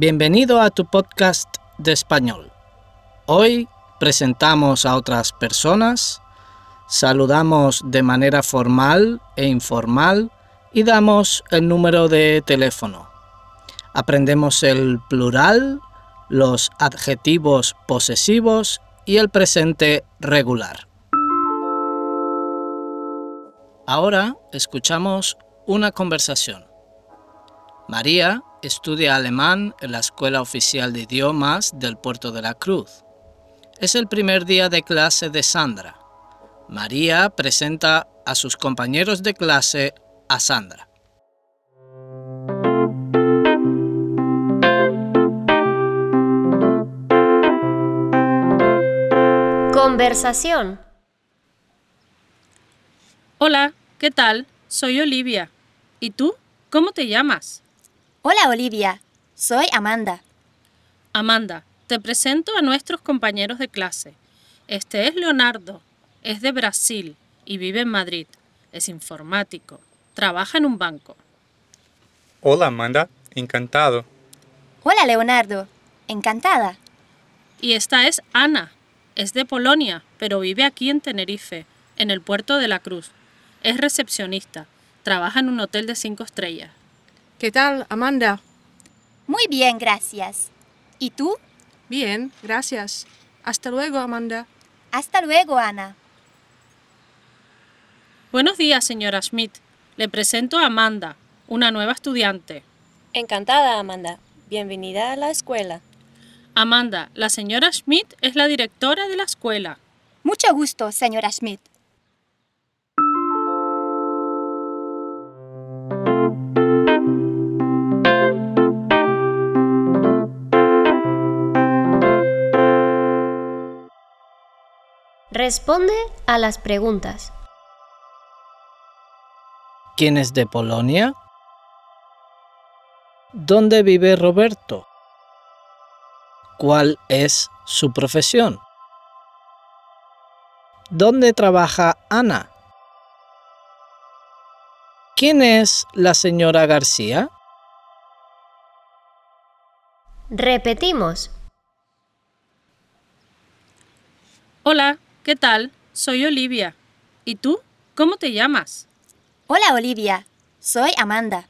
Bienvenido a tu podcast de español. Hoy presentamos a otras personas, saludamos de manera formal e informal y damos el número de teléfono. Aprendemos el plural, los adjetivos posesivos y el presente regular. Ahora escuchamos una conversación. María estudia alemán en la Escuela Oficial de Idiomas del Puerto de la Cruz. Es el primer día de clase de Sandra. María presenta a sus compañeros de clase a Sandra. Conversación. Hola, ¿qué tal? Soy Olivia. ¿Y tú? ¿Cómo te llamas? Hola Olivia, soy Amanda. Amanda, te presento a nuestros compañeros de clase. Este es Leonardo, es de Brasil y vive en Madrid. Es informático, trabaja en un banco. Hola Amanda, encantado. Hola Leonardo, encantada. Y esta es Ana, es de Polonia, pero vive aquí en Tenerife, en el puerto de la Cruz. Es recepcionista, trabaja en un hotel de cinco estrellas. ¿Qué tal, Amanda? Muy bien, gracias. ¿Y tú? Bien, gracias. Hasta luego, Amanda. Hasta luego, Ana. Buenos días, señora Schmidt. Le presento a Amanda, una nueva estudiante. Encantada, Amanda. Bienvenida a la escuela. Amanda, la señora Schmidt es la directora de la escuela. Mucho gusto, señora Schmidt. Responde a las preguntas. ¿Quién es de Polonia? ¿Dónde vive Roberto? ¿Cuál es su profesión? ¿Dónde trabaja Ana? ¿Quién es la señora García? Repetimos. Hola, ¿qué tal? Soy Olivia. ¿Y tú? ¿Cómo te llamas? Hola Olivia, soy Amanda.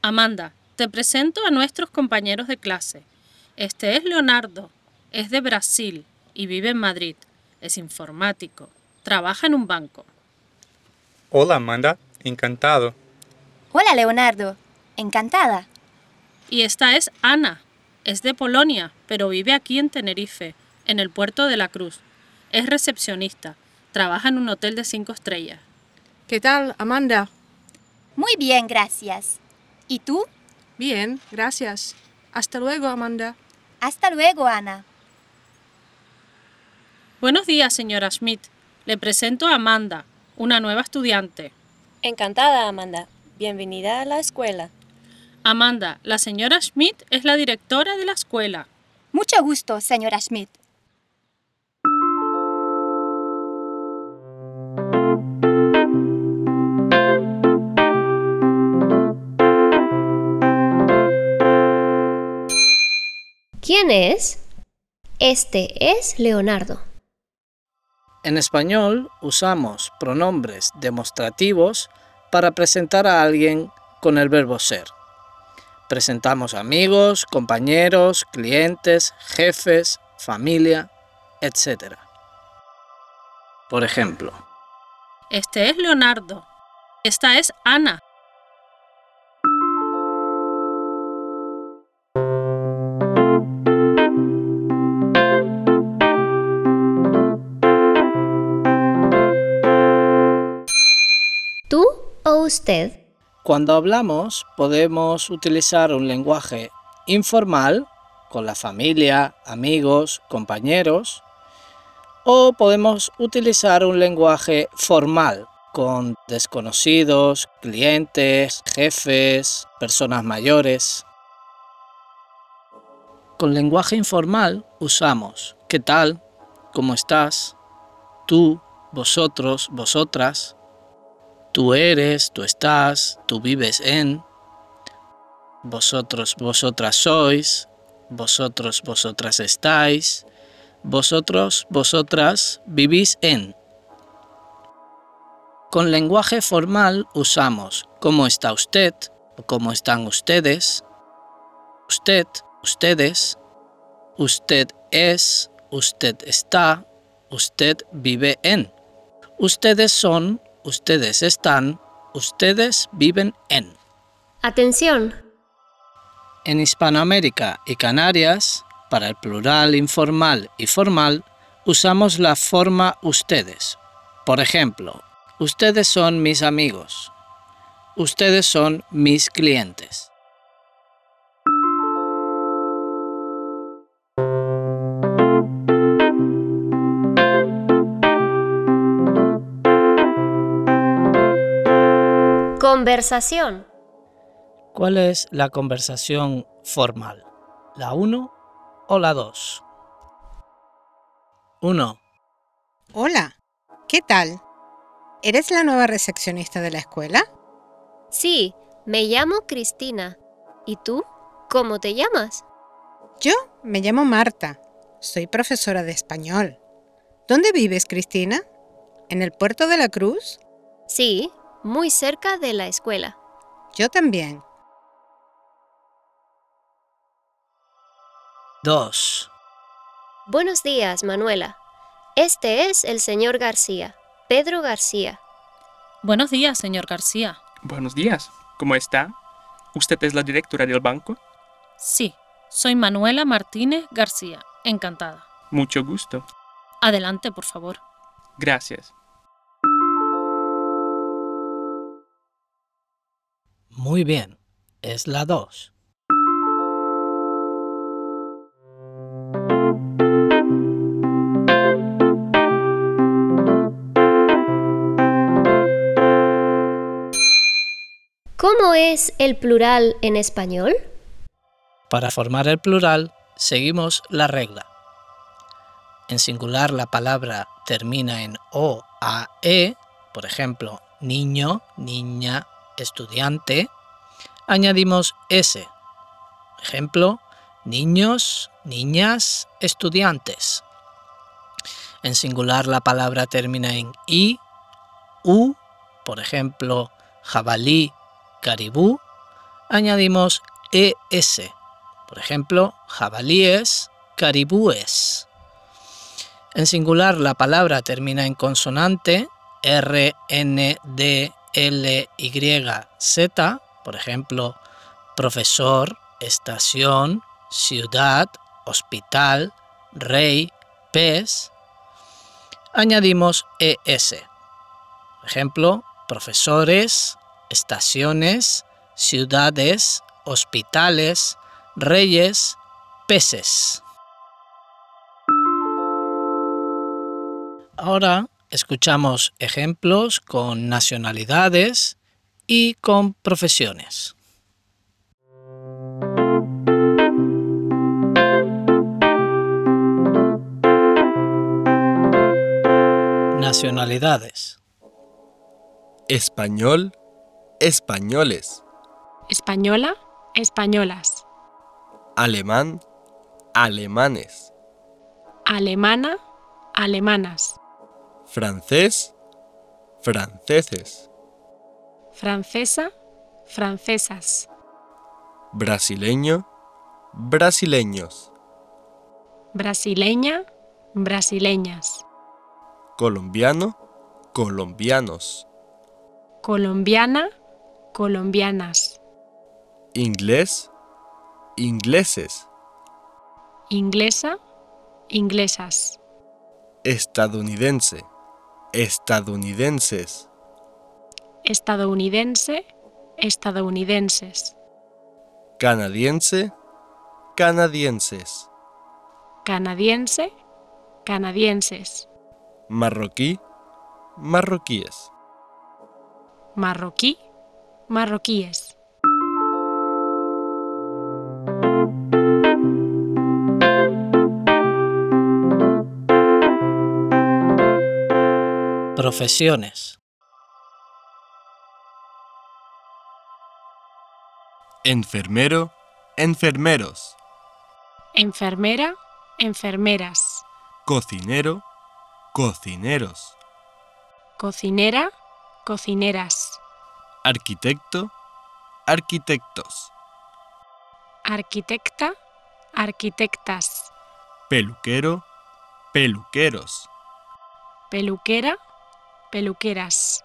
Amanda, te presento a nuestros compañeros de clase. Este es Leonardo, es de Brasil y vive en Madrid. Es informático, trabaja en un banco. Hola Amanda, encantado. Hola Leonardo, encantada. Y esta es Ana, es de Polonia, pero vive aquí en Tenerife, en el puerto de la Cruz. Es recepcionista, trabaja en un hotel de cinco estrellas. ¿Qué tal, Amanda? Muy bien, gracias. ¿Y tú? Bien, gracias. Hasta luego, Amanda. Hasta luego, Ana. Buenos días, señora Schmidt. Le presento a Amanda, una nueva estudiante. Encantada, Amanda. Bienvenida a la escuela. Amanda, la señora Schmidt es la directora de la escuela. Mucho gusto, señora Schmidt. ¿Quién es? Este es Leonardo. En español usamos pronombres demostrativos para presentar a alguien con el verbo ser. Presentamos amigos, compañeros, clientes, jefes, familia, etc. Por ejemplo, Este es Leonardo. Esta es Ana. Cuando hablamos podemos utilizar un lenguaje informal con la familia, amigos, compañeros, o podemos utilizar un lenguaje formal con desconocidos, clientes, jefes, personas mayores. Con lenguaje informal usamos ¿qué tal? ¿Cómo estás? Tú, vosotros, vosotras. Tú eres, tú estás, tú vives en. Vosotros, vosotras sois. Vosotros, vosotras estáis. Vosotros, vosotras vivís en. Con lenguaje formal usamos ¿cómo está usted? o ¿cómo están ustedes? Usted, ustedes. Usted es, usted está, usted vive en. Ustedes son, ustedes están, ustedes viven en. Atención, En Hispanoamérica y Canarias, para el plural informal y formal, usamos la forma ustedes. Por ejemplo, ustedes son mis amigos. Ustedes son mis clientes. Conversación. ¿Cuál es la conversación formal? ¿La 1 o la 2? 1. Hola, ¿qué tal? ¿Eres la nueva recepcionista de la escuela? Sí, me llamo Cristina. ¿Y tú? ¿Cómo te llamas? Yo me llamo Marta. Soy profesora de español. ¿Dónde vives, Cristina? ¿En el puerto de la Cruz? Sí, muy cerca de la escuela. Yo también. 2. Buenos días, Manuela. Este es el señor García, Pedro García. Buenos días, señor García. Buenos días. ¿Cómo está? ¿Usted es la directora del banco? Sí, soy Manuela Martínez García. Encantada. Mucho gusto. Adelante, por favor. Gracias. Muy bien, es la 2. ¿Cómo es el plural en español? Para formar el plural, seguimos la regla. En singular la palabra termina en o, a, e, por ejemplo, niño, niña, estudiante, añadimos s. Ejemplo, niños, niñas, estudiantes. En singular la palabra termina en i, u, por ejemplo, jabalí, caribú, añadimos es. Por ejemplo, jabalíes, caribúes. En singular la palabra termina en consonante R, N, D, L, Y, Z, por ejemplo, profesor, estación, ciudad, hospital, rey, pez. Añadimos ES. Por ejemplo, profesores, estaciones, ciudades, hospitales, reyes, peces. Ahora escuchamos ejemplos con nacionalidades y con profesiones. Nacionalidades. Español, españoles. Española, españolas. Alemán, alemanes. Alemana, alemanas. Francés, franceses. Francesa, francesas. Brasileño, brasileños. Brasileña, brasileñas. Colombiano, colombianos. Colombiana, colombianas. Inglés, ingleses. Inglesa, inglesas. Estadounidense, estadounidenses. Estadounidense, estadounidenses, canadiense, canadienses, canadiense, canadienses, marroquí, marroquíes. marroquí, marroquíes. Profesiones. Enfermero, enfermeros. Enfermera, enfermeras, Cocinero, cocineros. cocinera, cocineras, Arquitecto, arquitectos. arquitecta, arquitectas, Peluquero, peluqueros. peluquera, peluqueras,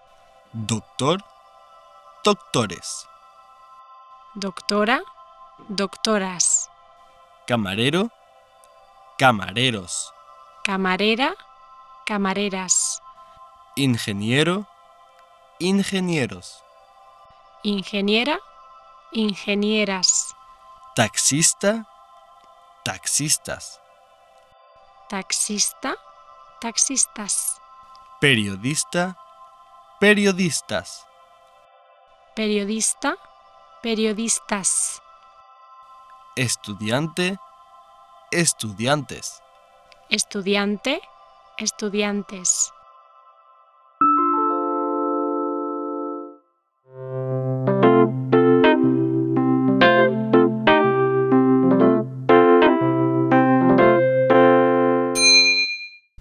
Doctor, doctores. doctora, doctoras, Camarero, camareros. camarera, camareras, Ingeniero, ingenieros. ingeniera, ingenieras, Taxista, taxistas. taxista, taxistas, Periodista, periodistas. periodista, periodistas, Estudiante, estudiantes. estudiante, estudiantes.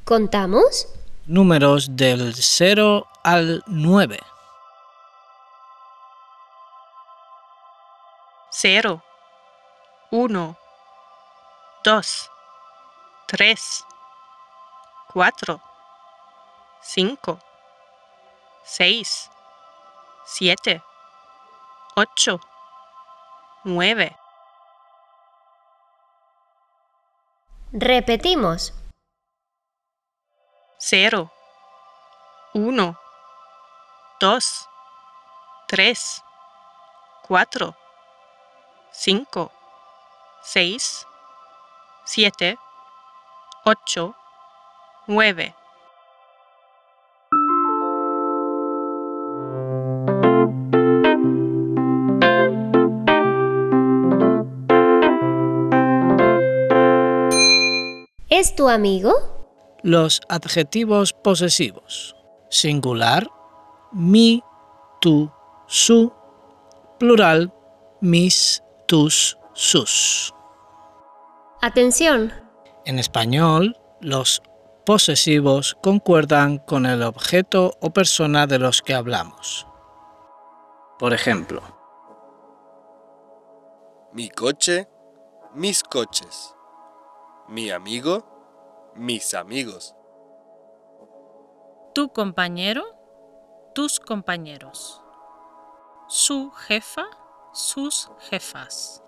¿Contamos? Números del 0 al 9. cero, uno, dos, tres, cuatro, cinco, seis, siete, ocho, nueve, Repetimos. Cero, uno, dos, tres, cuatro, cinco, seis, siete, ocho, nueve. ¿Es tu amigo? Los adjetivos posesivos. Singular, mi, tu, su. Plural, mis, tus, sus. Atención. En español, los posesivos concuerdan con el objeto o persona de los que hablamos. Por ejemplo, Mi coche, mis coches. Mi amigo, mis amigos. Tu compañero, tus compañeros. Su jefa, sus jefas.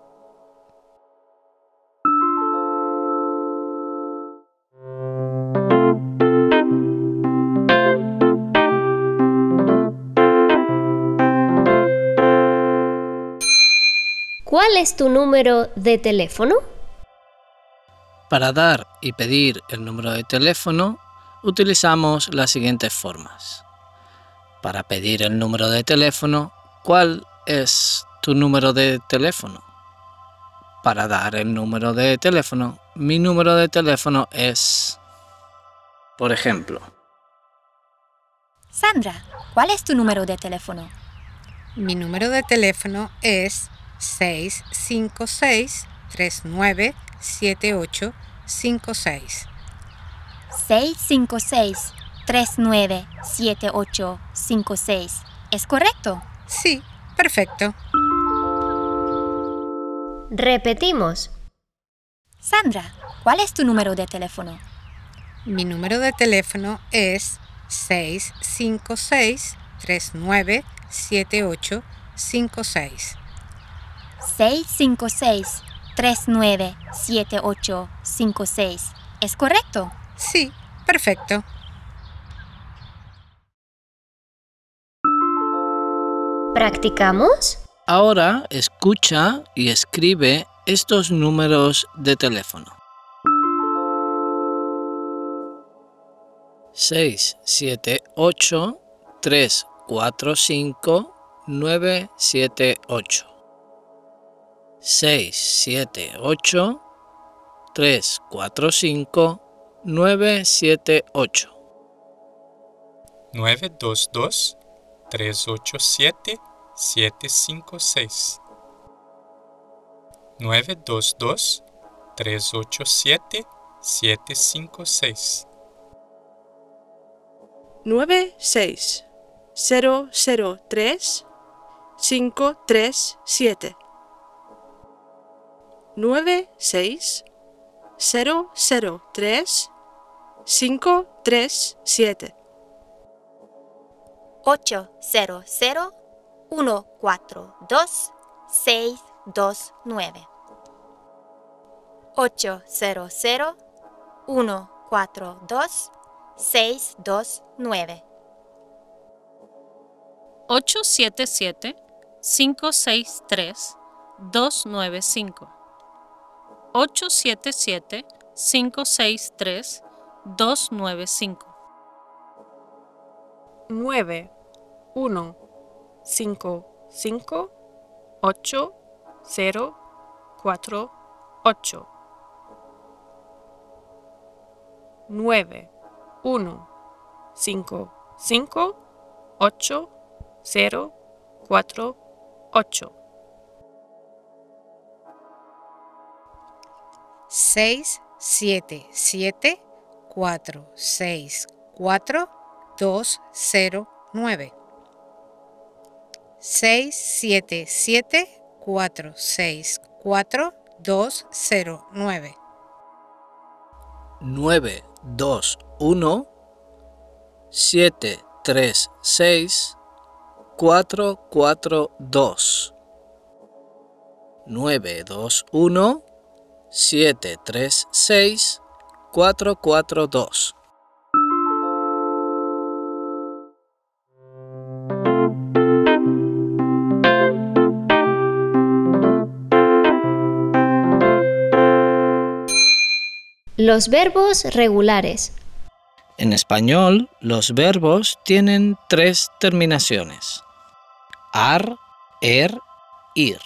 ¿Cuál es tu número de teléfono? Para dar y pedir el número de teléfono, utilizamos las siguientes formas. Para pedir el número de teléfono, ¿cuál es tu número de teléfono? Para dar el número de teléfono, mi número de teléfono es, por ejemplo, Sandra, ¿cuál es tu número de teléfono? Mi número de teléfono es 656 397856. 656-397856. ¿Es correcto? Sí, perfecto. Repetimos. Sandra, ¿cuál es tu número de teléfono? Mi número de teléfono es 656 397856. 656-397856. ¿Es correcto? Sí, perfecto. ¿Practicamos? Ahora escucha y escribe estos números de teléfono. 6, 7, 8, 3, 4, 5, 9, 7, 8. 6, 7, 8, 3, 4, 5, 9, 7, 8. 922 387 756 922 387 756 nueve seis. Cero cero tres cinco tres siete nueve seis cero cero tres cinco tres siete. 800 142 629 800 142 629 877 563 295 877 563 295 9 1 5 5 8 0 4 8 9 1 5 5 8 0 4 8 6, 7, 7, 4, 6, 4, 2, 0, 9. 6, 7, 7, 4, 6, 4, 2, 0, 9. 9, 2, 1, 7, 3, 6, 4, 4, 2. 9, 2, 1, 7, 3, 6, 4, 4, 2. Los verbos regulares. En español, los verbos tienen tres terminaciones. Ar, er, ir.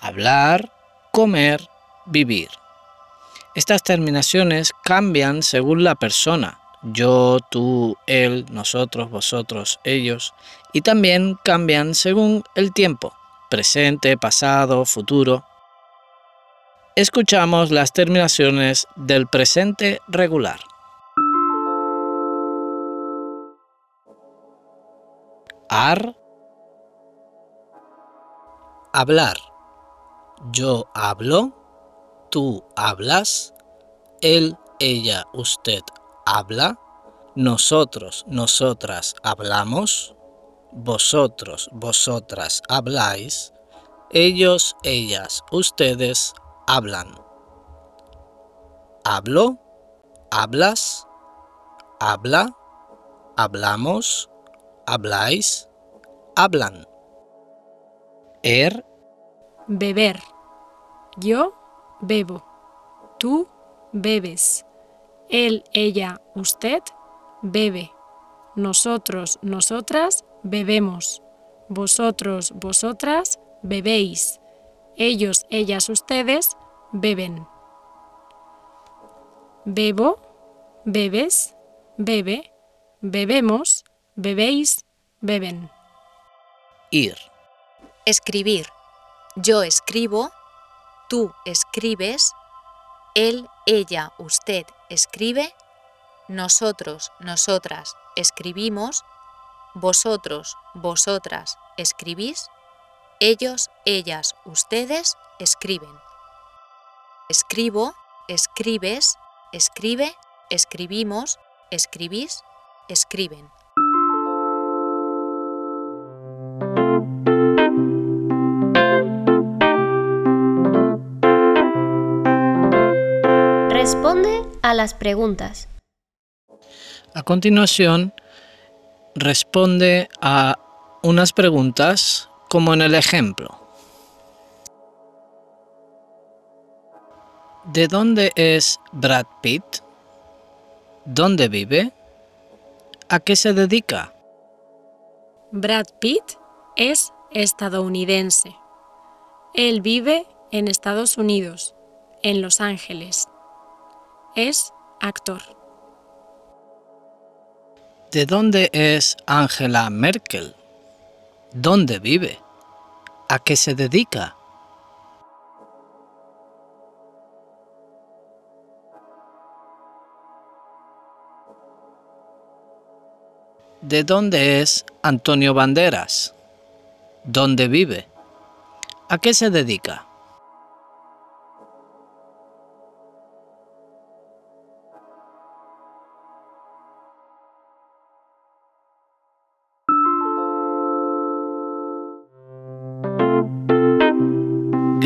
Hablar, comer, vivir. Estas terminaciones cambian según la persona. Yo, tú, él, nosotros, vosotros, ellos. Y también cambian según el tiempo. Presente, pasado, futuro. Escuchamos las terminaciones del presente regular. Ar. Hablar. Yo hablo. Tú hablas. Él, ella, usted habla. Nosotros, nosotras hablamos. Vosotros, vosotras habláis. Ellos, ellas, ustedes hablan. Hablo, hablas, habla, hablamos, habláis, hablan. Er, Beber. Yo bebo. Tú bebes. Él, ella, usted bebe. Nosotros, nosotras bebemos. Vosotros, vosotras bebéis. Ellos, ellas, ustedes beben. Bebo, bebes, bebe, bebemos, bebéis, beben. ir. Escribir. Yo escribo, tú escribes, él, ella, usted escribe, nosotros, nosotras escribimos, vosotros, vosotras escribís, ellos, ellas, ustedes escriben. Escribo, escribes, escribe, escribimos, escribís, escriben. Responde a las preguntas. A continuación, responde a unas preguntas como en el ejemplo. ¿De dónde es Brad Pitt? ¿Dónde vive? ¿A qué se dedica? Brad Pitt es estadounidense. Él vive en Estados Unidos, en Los Ángeles. Es actor. ¿De dónde es Angela Merkel? ¿Dónde vive? ¿A qué se dedica? ¿De dónde es Antonio Banderas? ¿Dónde vive? ¿A qué se dedica?